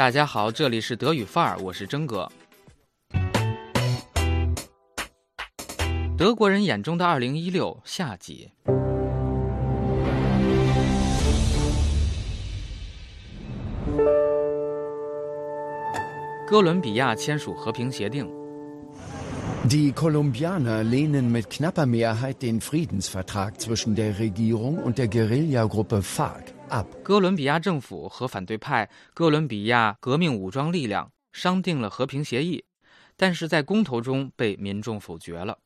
大家好，这里是德语范儿，我是真哥。德国人眼中的二零一六下集。哥伦比亚签署和平协定。Die Kolumbianer lehnen mit knapper Mehrheit den Friedensvertrag zwischen der Regierung und der Guerillagruppe FARC 哥伦比亚政府和反对派哥伦比亚革命武装力量商定了和平协议，但是在公投中被民众否决了。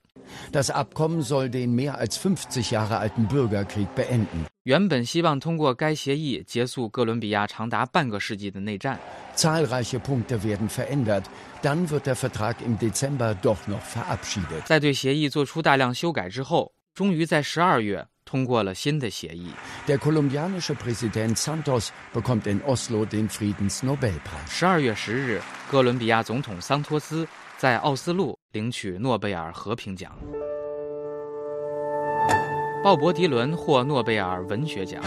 Das Abkommen soll den mehr als 50 Jahre alten Bürgerkrieg beenden. 原本希望通过该协议结束哥伦比亚长达半个世纪的内战。Zahlreiche Punkte werden verändert. Dann wird der Vertrag im Dezember doch noch verabschiedet. 在对协议做出大量修改之后，终于在十二月通过了新的协议。Der kolumbianische Präsident Santos bekommt in Oslo den Friedensnobelpreis. 十二月十日，哥伦比亚总统桑托斯在奥斯陆领取诺贝尔和平奖。鲍勃迪伦获诺贝尔文学奖。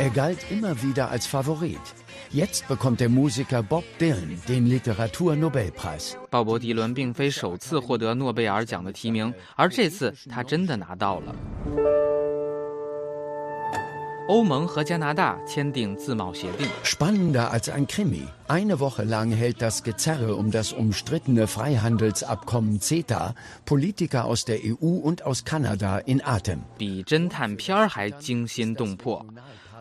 Er galt immer wieder als Favorit. Jetzt bekommt der Musiker Bob Dylan den Literaturnobelpreis. 鲍勃迪伦并非首次获得诺贝尔奖的提名，而这次他真的拿到了。欧盟和加拿大签订自贸协定。 Spannender als ein Krimi. Eine Woche lang hält das Gezerre um das umstrittene Freihandelsabkommen CETA Politiker aus der EU und aus Kanada in Atem. 比侦探片儿还惊心动魄。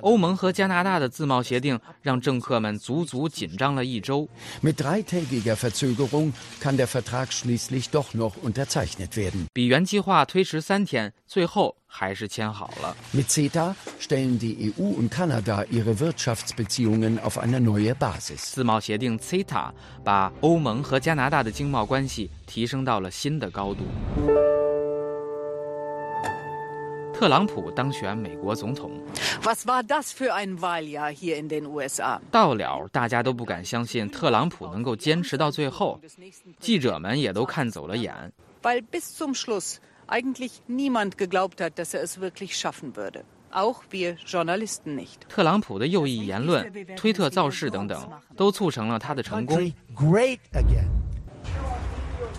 欧盟和加拿大的自贸协定让政客们足足紧张了一周。Mit dreitägiger Verzögerung kann der Vertrag schließlich doch noch unterzeichnet werden. 比原计划推迟三天，最后还是签好了。Mit CETA stellen die EU und Kanada ihre Wirtschaftsbeziehungen auf eine neue Basis. 自贸协定 CETA 把欧盟和加拿大的经贸关系提升到了新的高度。特朗普当选美国总统，Was war das für ein Wahljahr hier in den USA? 到了大家都不敢相信特朗普能够坚持到最后，记者们也都看走了眼。Weil bis zum Schluss eigentlich niemand geglaubt hat, dass er es wirklich schaffen würde. Auch wir Journalisten nicht. 特朗普的右翼言论、推特造势等等，都促成了他的成功。Great again.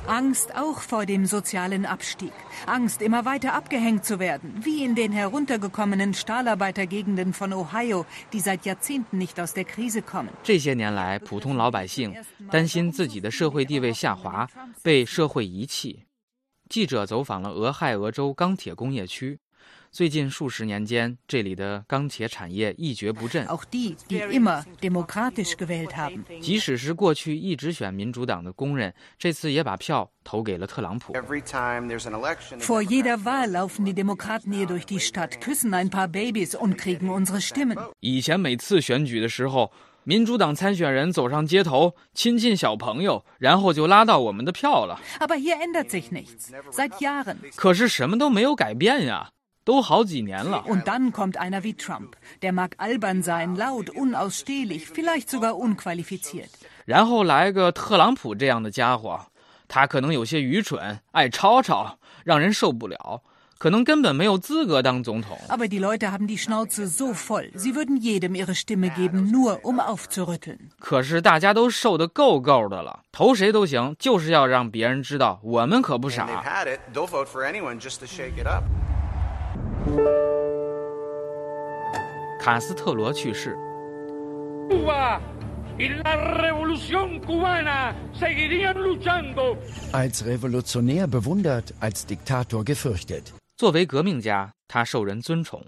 Angst auch vor dem sozialen Abstieg. Angst, immer weiter abgehängt zu werden, wie in den heruntergekommenen Stahlarbeitergegenden von Ohio, die seit Jahrzehnten nicht aus der Krise kommen. 这些年来，普通老百姓担心自己的社会地位下滑，被社会遗弃。记者走访了俄亥俄州钢铁工业区， 最近数十年间这里的钢铁产业一蹶不振。即使是过去一直选民主党的工人这次也把票投给了特朗普。以前每次选举的时候民主党参选人走上街头亲近小朋友然后就拉到我们的票了。可是什么都没有改变呀。都好几年了。Und dann kommt einer wie Trump. Der mag albern sein, laut, unausstehlich, vielleicht sogar unqualifiziert. 然后来个特朗普这样的家伙，他可能有些愚蠢，爱吵吵，让人受不了，可能根本没有资格当总统。Aber die Leute haben die Schnauze so voll, sie würden jedem ihre Stimme geben, nur um aufzurütteln. 可是大家都受得够够的了，投谁都行，就是要让别人知道我们可不 and they've 傻。had it, they'll vote for anyone just to shake it up. 卡斯特罗去世，Cuba y la revolución cubana seguirían luchando. Als Revolutionär bewundert, als Diktator gefürchtet. 作为革命家，他受人尊崇；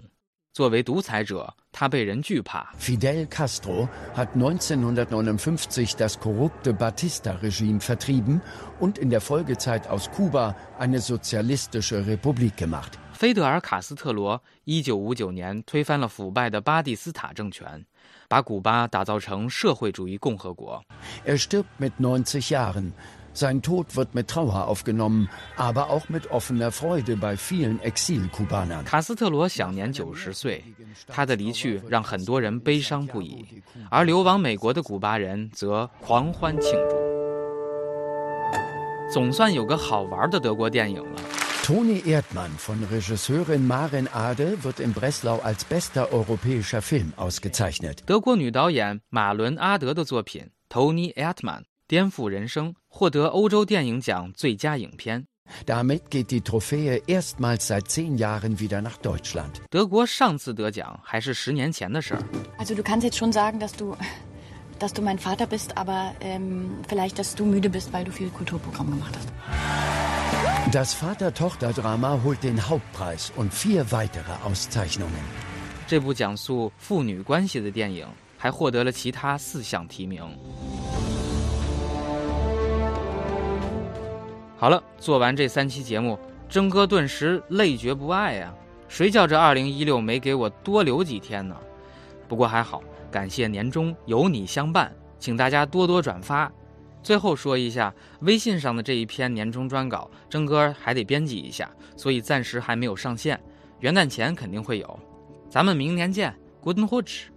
作为独裁者，他被人惧怕。 Fidel Castro hat 1959 das korrupte Batista-Regime vertrieben und in der Folgezeit aus Kuba eine sozialistische Republik gemacht. 菲德尔·卡斯特罗一九五九年推翻了腐败的巴蒂斯塔政权，把古巴打造成社会主义共和国。 Er stirbt mit 90 Jahren. Sein Tod wird mit Trauer aufgenommen, aber auch mit offener Freude bei vielen Exil-Kubanern. 卡斯特罗享年九十岁，他的离去让很多人悲伤不已，而流亡美国的古巴人则狂欢庆祝。总算有个好玩的德国电影了， Toni Erdmann von Regisseurin Maren Ade wird in Breslau als bester europäischer Film ausgezeichnet。德国女导演马伦·阿德的作品《Toni Erdmann》 颠覆人生，获得欧洲电影奖最佳影片。Damit geht die Trophäe erstmals seit zehn Jahren wieder nach Deutschland。德国上次得奖还是十年前的事儿。Also du kannst jetzt schon sagen, dass du dass du mein Vater bist, aber ähm, vielleicht, dass du müde bist, weil du viel Kulturprogramm gemacht hast. Das Vater-Tochter-Drama holt den Hauptpreis und vier weitere Auszeichnungen。这部讲述父女关系的电影还获得了其他四项提名。 好了，做完这三期节目，征哥顿时累觉不爱呀！谁叫这二零一六没给我多留几天呢？不过还好，感谢年终有你相伴，请大家多多转发。最后说一下，微信上的这一篇年终专稿，征哥还得编辑一下，所以暂时还没有上线。元旦前肯定会有。咱们明年见，Good night。